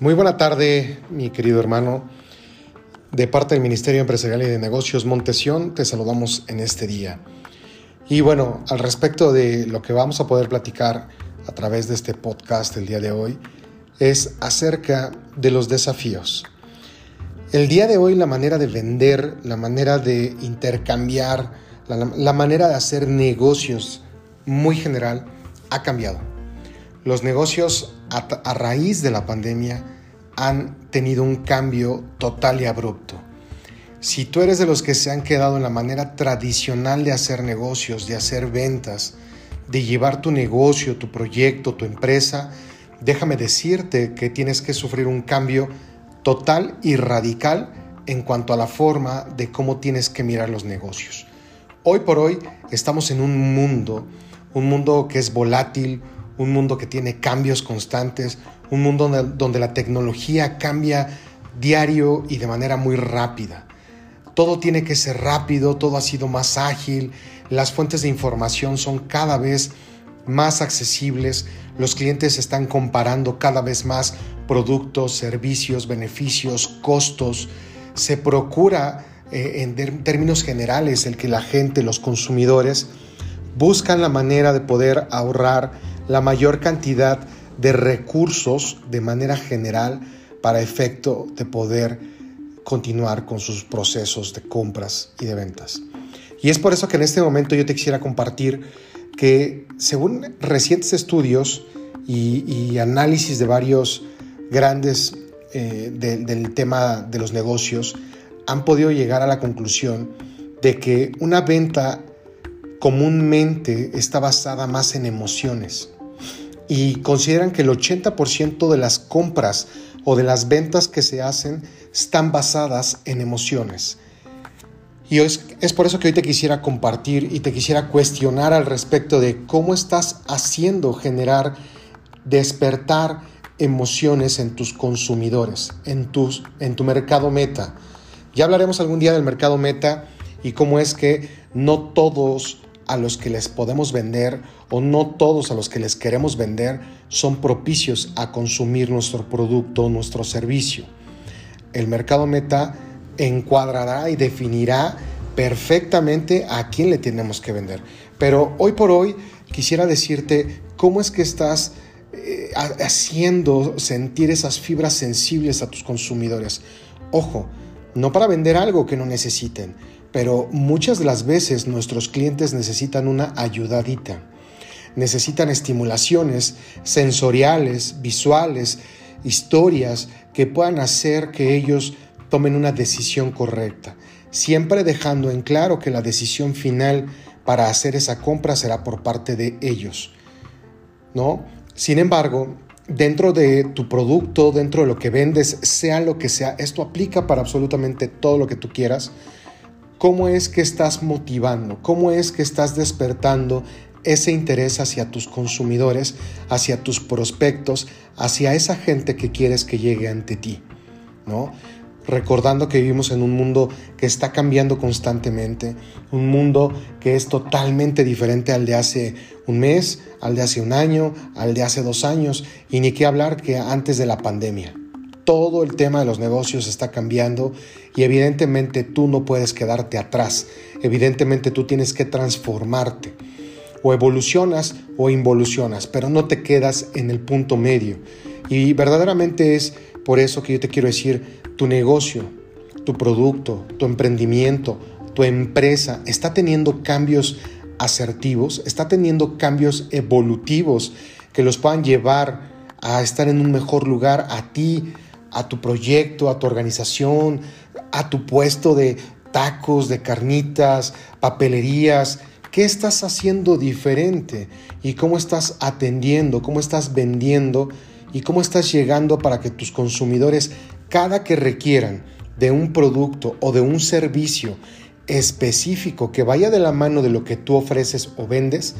Muy buena tarde, mi querido hermano. De parte del Ministerio Empresarial y de Negocios Montesión, te saludamos en este día. Y bueno, al respecto de lo que vamos a poder platicar a través de este podcast el día de hoy, es acerca de los desafíos. El día de hoy la manera de vender, la manera de intercambiar, la, manera de hacer negocios muy general ha cambiado. Los negocios a, raíz de la pandemia han tenido un cambio total y abrupto. Si tú eres de los que se han quedado en la manera tradicional de hacer negocios, de hacer ventas, de llevar tu negocio, tu proyecto, tu empresa, déjame decirte que tienes que sufrir un cambio total y radical en cuanto a la forma de cómo tienes que mirar los negocios. Hoy por hoy estamos en un mundo, un mundo que es volátil, un mundo que tiene cambios constantes, un mundo donde, la tecnología cambia diario y de manera muy rápida. Todo tiene que ser rápido, todo ha sido más ágil, las fuentes de información son cada vez más accesibles, los clientes están comparando cada vez más productos, servicios, beneficios, costos. Se procura eh, en términos generales el que la gente, los consumidores, buscan la manera de poder ahorrar la mayor cantidad de recursos de manera general para efecto de poder continuar con sus procesos de compras y de ventas. Y es por eso que en este momento yo te quisiera compartir que según recientes estudios y, análisis de varios grandes eh, del tema de los negocios, han podido llegar a la conclusión de que una venta comúnmente está basada más en emociones y consideran que el 80% de las compras o de las ventas que se hacen están basadas en emociones. Y es, es, por eso que hoy te quisiera compartir y te quisiera cuestionar al respecto de cómo estás haciendo generar, despertar emociones en tus consumidores, en, tus, en tu mercado meta. Ya hablaremos algún día del mercado meta y cómo es que no todos a los que les podemos vender o no todos a los que les queremos vender son propicios a consumir nuestro producto o nuestro servicio. El mercado meta encuadrará y definirá perfectamente a quién le tenemos que vender. Pero hoy por hoy quisiera decirte cómo es que estás eh, haciendo sentir esas fibras sensibles a tus consumidores. Ojo, no para vender algo que no necesiten, pero muchas de las veces nuestros clientes necesitan una ayudadita. Necesitan estimulaciones sensoriales, visuales, historias que puedan hacer que ellos tomen una decisión correcta, siempre dejando en claro que la decisión final para hacer esa compra será por parte de ellos. ¿No? Sin embargo, dentro de tu producto, dentro de lo que vendes, sea lo que sea, esto aplica para absolutamente todo lo que tú quieras ¿Cómo es que estás motivando? ¿Cómo es que estás despertando ese interés hacia tus consumidores, hacia tus prospectos, hacia esa gente que quieres que llegue ante ti? ¿No? Recordando que vivimos en un mundo que está cambiando constantemente, un mundo que es totalmente diferente al de hace un mes, al de hace un año, al de hace dos años, y ni qué hablar que antes de la pandemia todo el tema de los negocios está cambiando y evidentemente tú no puedes quedarte atrás. Evidentemente tú tienes que transformarte. O evolucionas o involucionas, pero no te quedas en el punto medio. Y verdaderamente es por eso que yo te quiero decir, tu negocio, tu producto, tu emprendimiento, tu empresa está teniendo cambios asertivos, está teniendo cambios evolutivos que los puedan llevar a estar en un mejor lugar a ti, a tu proyecto, a tu organización, a tu puesto de tacos, de carnitas, papelerías. ¿Qué estás haciendo diferente? ¿Y cómo estás atendiendo? ¿Cómo estás vendiendo? ¿Y cómo estás llegando para que tus consumidores, cada que requieran de un producto o de un servicio específico que vaya de la mano de lo que tú ofreces o vendes,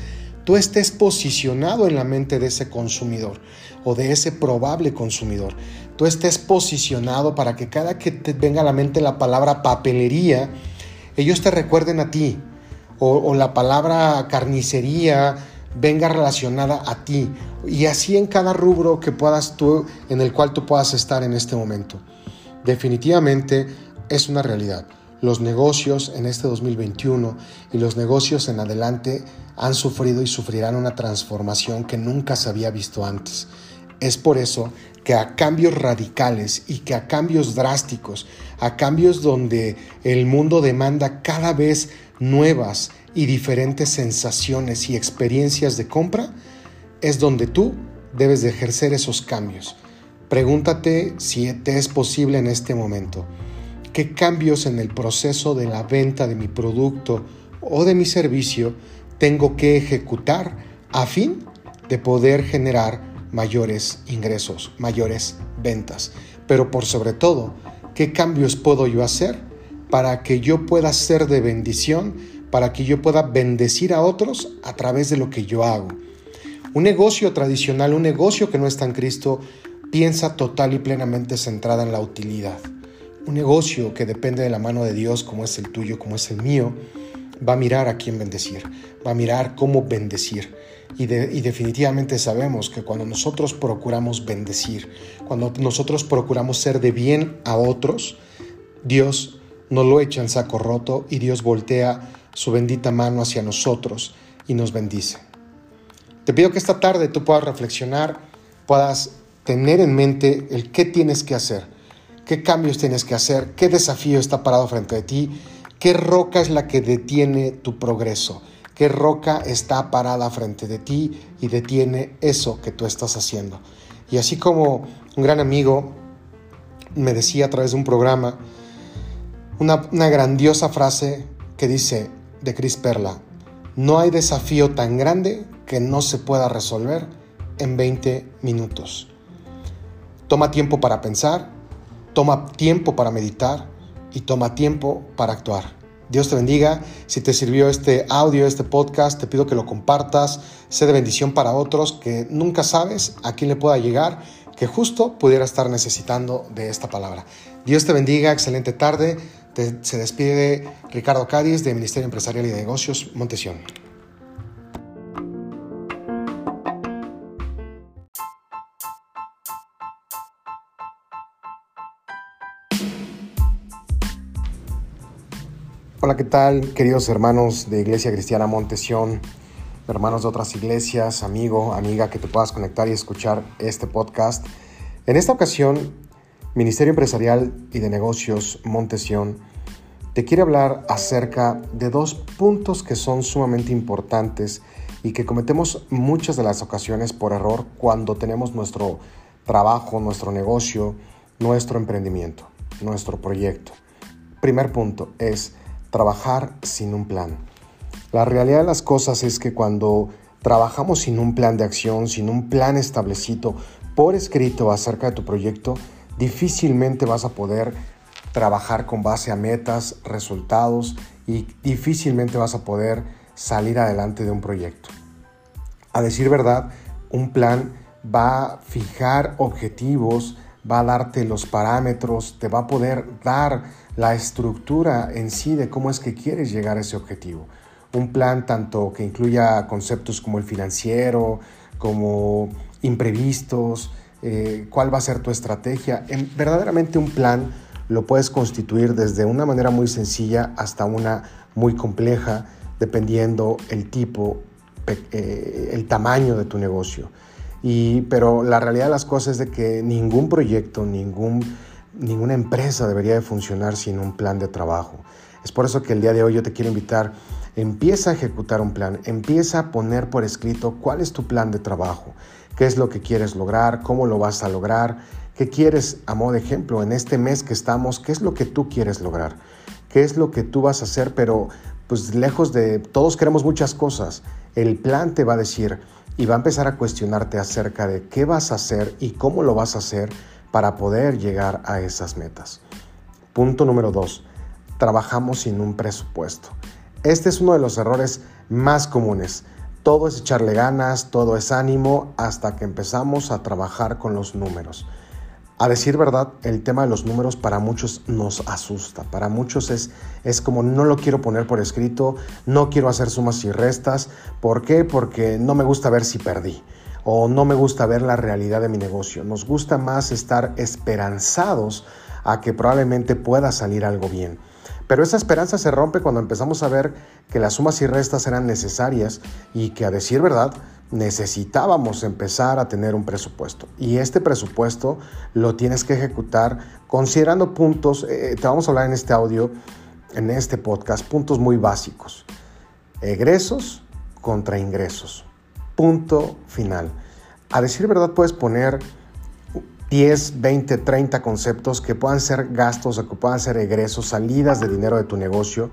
tú estés posicionado en la mente de ese consumidor o de ese probable consumidor. Tú estés posicionado para que cada que te venga a la mente la palabra papelería, ellos te recuerden a ti. o, la palabra carnicería venga relacionada a ti y así en cada rubro que puedas tú en el cual tú puedas estar en este momento. Definitivamente es una realidad. Los negocios en este 2021 y los negocios en adelante han sufrido y sufrirán una transformación que nunca se había visto antes. Es por eso que a cambios radicales y que a cambios drásticos, a cambios donde el mundo demanda cada vez nuevas y diferentes sensaciones y experiencias de compra, es donde tú debes de ejercer esos cambios. Pregúntate si te es posible en este momento. ¿Qué cambios en el proceso de la venta de mi producto o de mi servicio tengo que ejecutar a fin de poder generar mayores ingresos, mayores ventas. Pero por sobre todo, ¿qué cambios puedo yo hacer para que yo pueda ser de bendición, para que yo pueda bendecir a otros a través de lo que yo hago? Un negocio tradicional, un negocio que no está en Cristo, piensa total y plenamente centrada en la utilidad. Un negocio que depende de la mano de Dios, como es el tuyo, como es el mío, va a mirar a quién bendecir, va a mirar cómo bendecir. Y, definitivamente sabemos que cuando nosotros procuramos bendecir, cuando nosotros procuramos ser de bien a otros, Dios nos lo echa en saco roto y Dios voltea su bendita mano hacia nosotros y nos bendice. Te pido que esta tarde tú puedas reflexionar, puedas tener en mente el qué tienes que hacer, qué cambios tienes que hacer, qué desafío está parado frente a ti ¿Qué roca es la que detiene tu progreso? ¿Qué roca está parada frente de ti y detiene eso que tú estás haciendo? Y así como un gran amigo me decía a través de un programa, una, grandiosa frase que dice de Chris Perla, no hay desafío tan grande que no se pueda resolver en 20 minutos. Toma tiempo para pensar, toma tiempo para meditar, y toma tiempo para actuar. Dios te bendiga. Si te sirvió este audio, este podcast, te pido que lo compartas. Sé de bendición para otros que nunca sabes a quién le pueda llegar, que justo pudiera estar necesitando de esta palabra. Dios te bendiga. Excelente tarde. Se despide Ricardo Cádiz de Ministerio Empresarial y de Negocios, Montesión. Hola, ¿qué tal, queridos hermanos de Iglesia Cristiana Montesión, hermanos de otras iglesias, amigo, amiga, que te puedas conectar y escuchar este podcast? En esta ocasión, Ministerio Empresarial y de Negocios Montesión te quiere hablar acerca de dos puntos que son sumamente importantes y que cometemos muchas de las ocasiones por error cuando tenemos nuestro trabajo, nuestro negocio, nuestro emprendimiento, nuestro proyecto. Primer punto es trabajar sin un plan. La realidad de las cosas es que cuando trabajamos sin un plan de acción, sin un plan establecido por escrito acerca de tu proyecto, difícilmente vas a poder trabajar con base a metas, resultados y difícilmente vas a poder salir adelante de un proyecto. A decir verdad, un plan va a fijar objetivos, va a darte los parámetros, te va a poder dar la estructura en sí de cómo es que quieres llegar a ese objetivo. Un plan tanto que incluya conceptos como el financiero, como imprevistos, eh, cuál va a ser tu estrategia. En, verdaderamente un plan lo puedes constituir desde una manera muy sencilla hasta una muy compleja, dependiendo el tipo, eh, el tamaño de tu negocio. Y, pero la realidad de las cosas es de que ningún proyecto, ningún ninguna empresa debería de funcionar sin un plan de trabajo. Es por eso que el día de hoy yo te quiero invitar, empieza a ejecutar un plan, empieza a poner por escrito cuál es tu plan de trabajo, qué es lo que quieres lograr, cómo lo vas a lograr, qué quieres, a modo de ejemplo, en este mes que estamos, qué es lo que tú quieres lograr, qué es lo que tú vas a hacer, pero pues lejos de, todos queremos muchas cosas, el plan te va a decir y va a empezar a cuestionarte acerca de qué vas a hacer y cómo lo vas a hacer para poder llegar a esas metas. Punto número dos, trabajamos sin un presupuesto. Este es uno de los errores más comunes. Todo es echarle ganas, todo es ánimo hasta que empezamos a trabajar con los números. A decir verdad, el tema de los números para muchos nos asusta. Para muchos es, es como no lo quiero poner por escrito, no quiero hacer sumas y restas. ¿Por qué? Porque no me gusta ver si perdí o no me gusta ver la realidad de mi negocio. Nos gusta más estar esperanzados a que probablemente pueda salir algo bien. Pero esa esperanza se rompe cuando empezamos a ver que las sumas y restas eran necesarias y que a decir verdad necesitábamos empezar a tener un presupuesto. Y este presupuesto lo tienes que ejecutar considerando puntos, eh, te vamos a hablar en este audio, en este podcast, puntos muy básicos. Egresos contra ingresos. Punto final. A decir verdad puedes poner 10, 20, 30 conceptos que puedan ser gastos o que puedan ser egresos, salidas de dinero de tu negocio,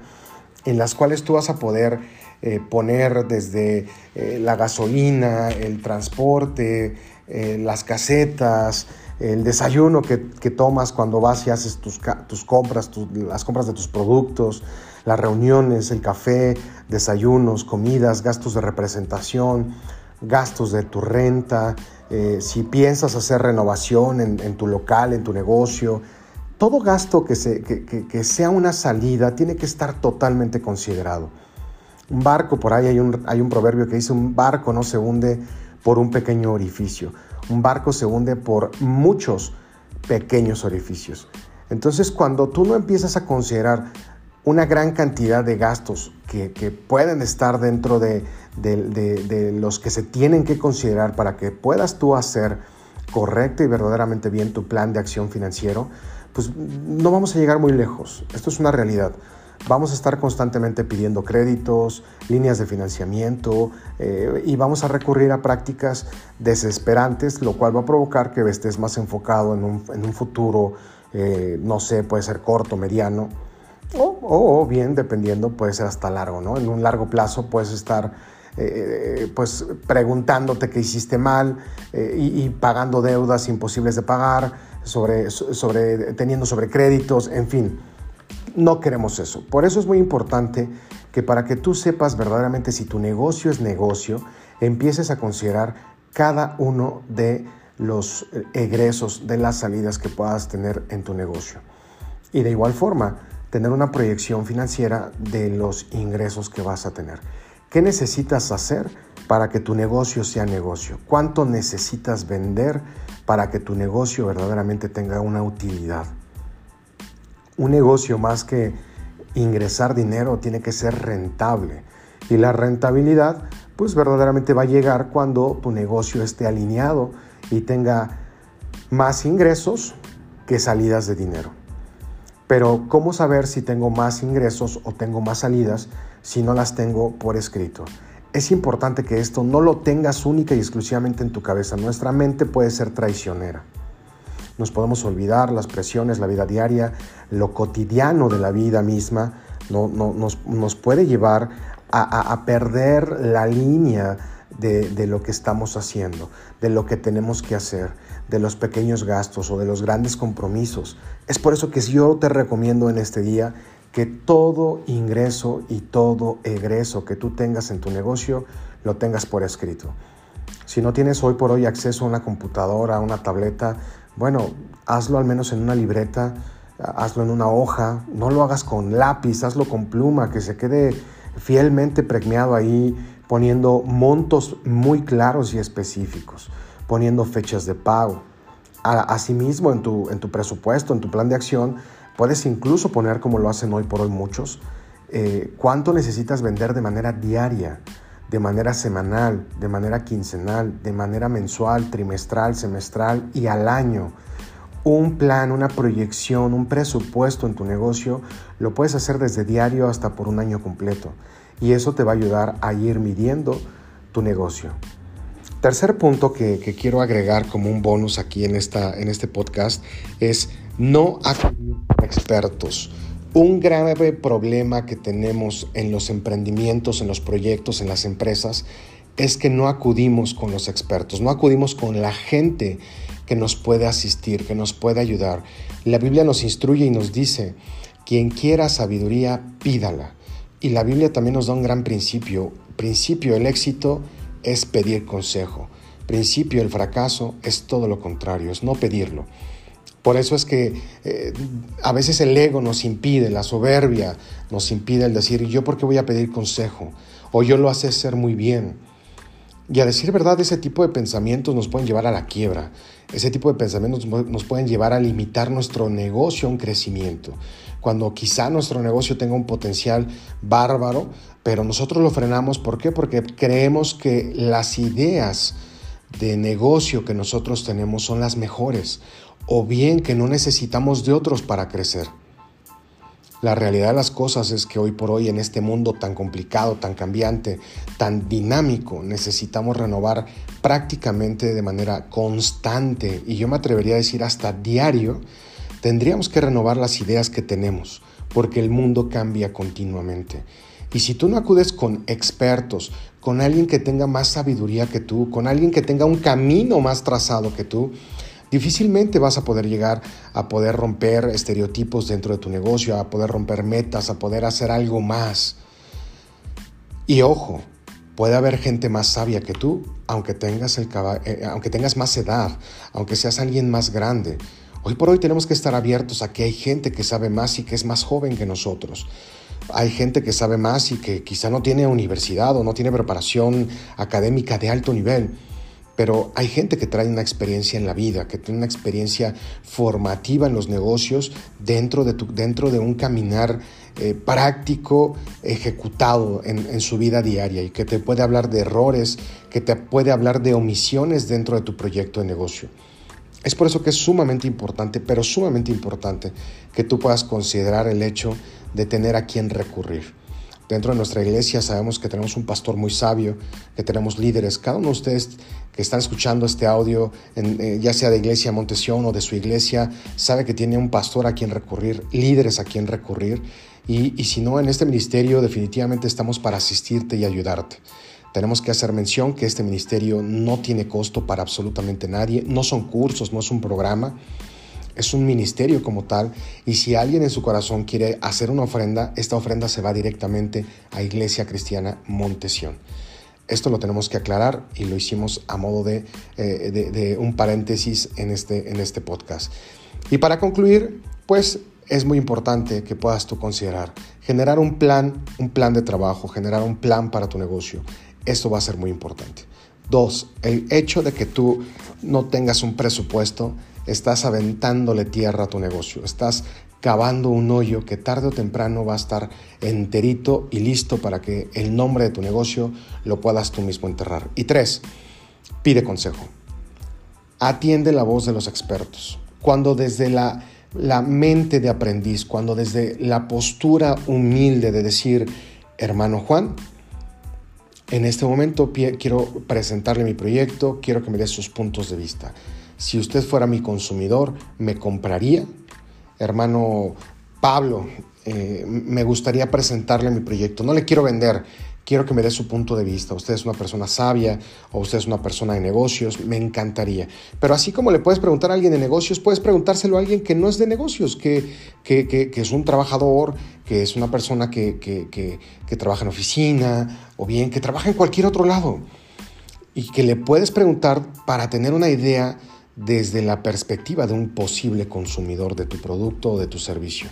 en las cuales tú vas a poder eh, poner desde eh, la gasolina, el transporte, eh, las casetas, el desayuno que, tomas cuando vas y haces tus, tus compras, las compras de tus productos, las reuniones, el café, desayunos, comidas, gastos de representación, gastos de tu renta, si piensas hacer renovación en, tu local, en tu negocio, todo gasto que, que sea una salida tiene que estar totalmente considerado. Un barco, por ahí hay un, hay un proverbio que dice, un barco no se hunde por un pequeño orificio, un barco se hunde por muchos pequeños orificios. Entonces, cuando tú no empiezas a considerar una gran cantidad de gastos que, pueden estar dentro de, de, los que se tienen que considerar para que puedas tú hacer correcto y verdaderamente bien tu plan de acción financiero, pues no vamos a llegar muy lejos. Esto es una realidad vamos a estar constantemente pidiendo créditos, líneas de financiamiento eh, y vamos a recurrir a prácticas desesperantes, lo cual va a provocar que estés más enfocado en un, futuro, eh, no sé, puede ser corto, mediano, o, bien, dependiendo, puede ser hasta largo, ¿no? En un largo plazo puedes estar eh, pues preguntándote qué hiciste mal y, pagando deudas imposibles de pagar, sobre, sobre, teniendo sobre créditos, en fin. No queremos eso. Por eso es muy importante que para que tú sepas verdaderamente si tu negocio es negocio, empieces a considerar cada uno de los eh, egresos, de las salidas que puedas tener en tu negocio. Y de igual forma, tener una proyección financiera de los ingresos que vas a tener. ¿Qué necesitas hacer para que tu negocio sea negocio? ¿Cuánto necesitas vender para que tu negocio verdaderamente tenga una utilidad? un negocio más que ingresar dinero tiene que ser rentable. Y la rentabilidad pues verdaderamente va a llegar cuando tu negocio esté alineado y tenga más ingresos que salidas de dinero. Pero ¿cómo saber si tengo más ingresos o tengo más salidas si no las tengo por escrito? Es importante que esto no lo tengas única y exclusivamente en tu cabeza. Nuestra mente puede ser traicionera nos podemos olvidar las presiones, la vida diaria, lo cotidiano de la vida misma, no, nos, puede llevar a, perder la línea de, de, lo que estamos haciendo, de lo que tenemos que hacer, de los pequeños gastos o de los grandes compromisos. Es por eso que yo te recomiendo en este día que todo ingreso y todo egreso que tú tengas en tu negocio lo tengas por escrito. Si no tienes hoy por hoy acceso a una computadora, a una tableta, bueno, hazlo al menos en una libreta, hazlo en una hoja, no lo hagas con lápiz, hazlo con pluma, que se quede fielmente premiado ahí, poniendo montos muy claros y específicos, poniendo fechas de pago. Asimismo, en tu, en tu presupuesto, en tu plan de acción, puedes incluso poner, como lo hacen hoy por hoy muchos, eh, cuánto necesitas vender de manera diaria de manera semanal, de manera quincenal, de manera mensual, trimestral, semestral y al año. Un plan, una proyección, un presupuesto en tu negocio lo puedes hacer desde diario hasta por un año completo. Y eso te va a ayudar a ir midiendo tu negocio. Tercer punto que, quiero agregar como un bonus aquí en, esta, en este podcast es no expertos. Un grave problema que tenemos en los emprendimientos, en los proyectos, en las empresas, es que no acudimos con los expertos, no acudimos con la gente que nos puede asistir, que nos puede ayudar. La Biblia nos instruye y nos dice, quien quiera sabiduría, pídala. Y la Biblia también nos da un gran principio. Principio, el éxito es pedir consejo. Principio, el fracaso es todo lo contrario, es no pedirlo. Por eso es que eh, a veces el ego nos impide, la soberbia nos impide el decir, ¿yo por qué voy a pedir consejo? O yo lo hace ser muy bien. Y a decir verdad, ese tipo de pensamientos nos pueden llevar a la quiebra. Ese tipo de pensamientos nos pueden llevar a limitar nuestro negocio a un crecimiento. Cuando quizá nuestro negocio tenga un potencial bárbaro, pero nosotros lo frenamos. ¿Por qué? Porque creemos que las ideas de negocio que nosotros tenemos son las mejores o bien que no necesitamos de otros para crecer. La realidad de las cosas es que hoy por hoy en este mundo tan complicado, tan cambiante, tan dinámico, necesitamos renovar prácticamente de manera constante y yo me atrevería a decir hasta diario, tendríamos que renovar las ideas que tenemos porque el mundo cambia continuamente. Y si tú no acudes con expertos, con alguien que tenga más sabiduría que tú, con alguien que tenga un camino más trazado que tú, difícilmente vas a poder llegar a poder romper estereotipos dentro de tu negocio, a poder romper metas, a poder hacer algo más. Y ojo, puede haber gente más sabia que tú, aunque tengas, el eh, aunque tengas más edad, aunque seas alguien más grande. Hoy por hoy tenemos que estar abiertos a que hay gente que sabe más y que es más joven que nosotros. Hay gente que sabe más y que quizá no tiene universidad o no tiene preparación académica de alto nivel pero hay gente que trae una experiencia en la vida, que tiene una experiencia formativa en los negocios dentro de, un caminar eh, práctico ejecutado en, en, su vida diaria y que te puede hablar de errores, que te puede hablar de omisiones dentro de tu proyecto de negocio. Es por eso que es sumamente importante, pero sumamente importante, que tú puedas considerar el hecho de tener a quien recurrir. Dentro de nuestra iglesia sabemos que tenemos un pastor muy sabio, que tenemos líderes. Cada uno de ustedes que están escuchando este audio, eh, ya sea de Iglesia Montesión o de su iglesia, sabe que tiene un pastor a quien recurrir, líderes a quien recurrir. Y, y si no, en este ministerio definitivamente estamos para asistirte y ayudarte. Tenemos que hacer mención que este ministerio no tiene costo para absolutamente nadie, no son cursos, no es un programa es un ministerio como tal y si alguien en su corazón quiere hacer una ofrenda, esta ofrenda se va directamente a Iglesia Cristiana Montesión. Esto lo tenemos que aclarar y lo hicimos a modo de, eh, un paréntesis en este, en este podcast. Y para concluir, pues es muy importante que puedas tú considerar generar un plan, un plan de trabajo, generar un plan para tu negocio. Esto va a ser muy importante. Dos, el hecho de que tú no tengas un presupuesto estás aventándole tierra a tu negocio, estás cavando un hoyo que tarde o temprano va a estar enterito y listo para que el nombre de tu negocio lo puedas tú mismo enterrar. Y tres, pide consejo. Atiende la voz de los expertos. Cuando desde la, la mente de aprendiz, cuando desde la postura humilde de decir, hermano Juan, en este momento quiero presentarle mi proyecto, quiero que me dé sus puntos de vista. Si usted fuera mi consumidor, ¿me compraría? Hermano Pablo, eh, me gustaría presentarle mi proyecto. No le quiero vender, quiero que me dé su punto de vista. Usted es una persona sabia o usted es una persona de negocios, me encantaría. Pero así como le puedes preguntar a alguien de negocios, puedes preguntárselo a alguien que no es de negocios, que, que, es un trabajador, que es una persona que, que trabaja en oficina o bien que trabaja en cualquier otro lado. Y que le puedes preguntar para tener una idea desde la perspectiva de un posible consumidor de tu producto o de tu servicio.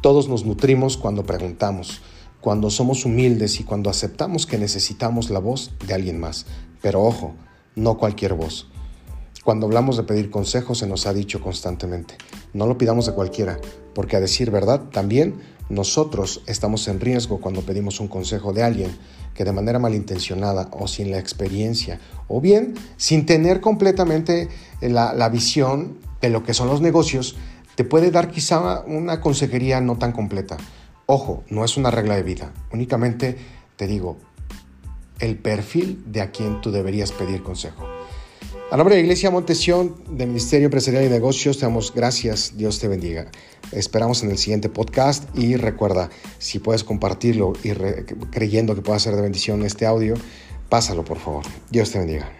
Todos nos nutrimos cuando preguntamos, cuando somos humildes y cuando aceptamos que necesitamos la voz de alguien más. Pero ojo, no cualquier voz. Cuando hablamos de pedir consejos se nos ha dicho constantemente, no lo pidamos de cualquiera, porque a decir verdad también nosotros estamos en riesgo cuando pedimos un consejo de alguien que de manera malintencionada o sin la experiencia o bien sin tener completamente la, la visión de lo que son los negocios, te puede dar quizá una consejería no tan completa. Ojo, no es una regla de vida, únicamente te digo el perfil de a quien tú deberías pedir consejo. A nombre de Iglesia Montesión, del Ministerio Empresarial y Negocios, te damos gracias. Dios te bendiga. Esperamos en el siguiente podcast y recuerda, si puedes compartirlo y creyendo que pueda ser de bendición este audio, pásalo por favor. Dios te bendiga.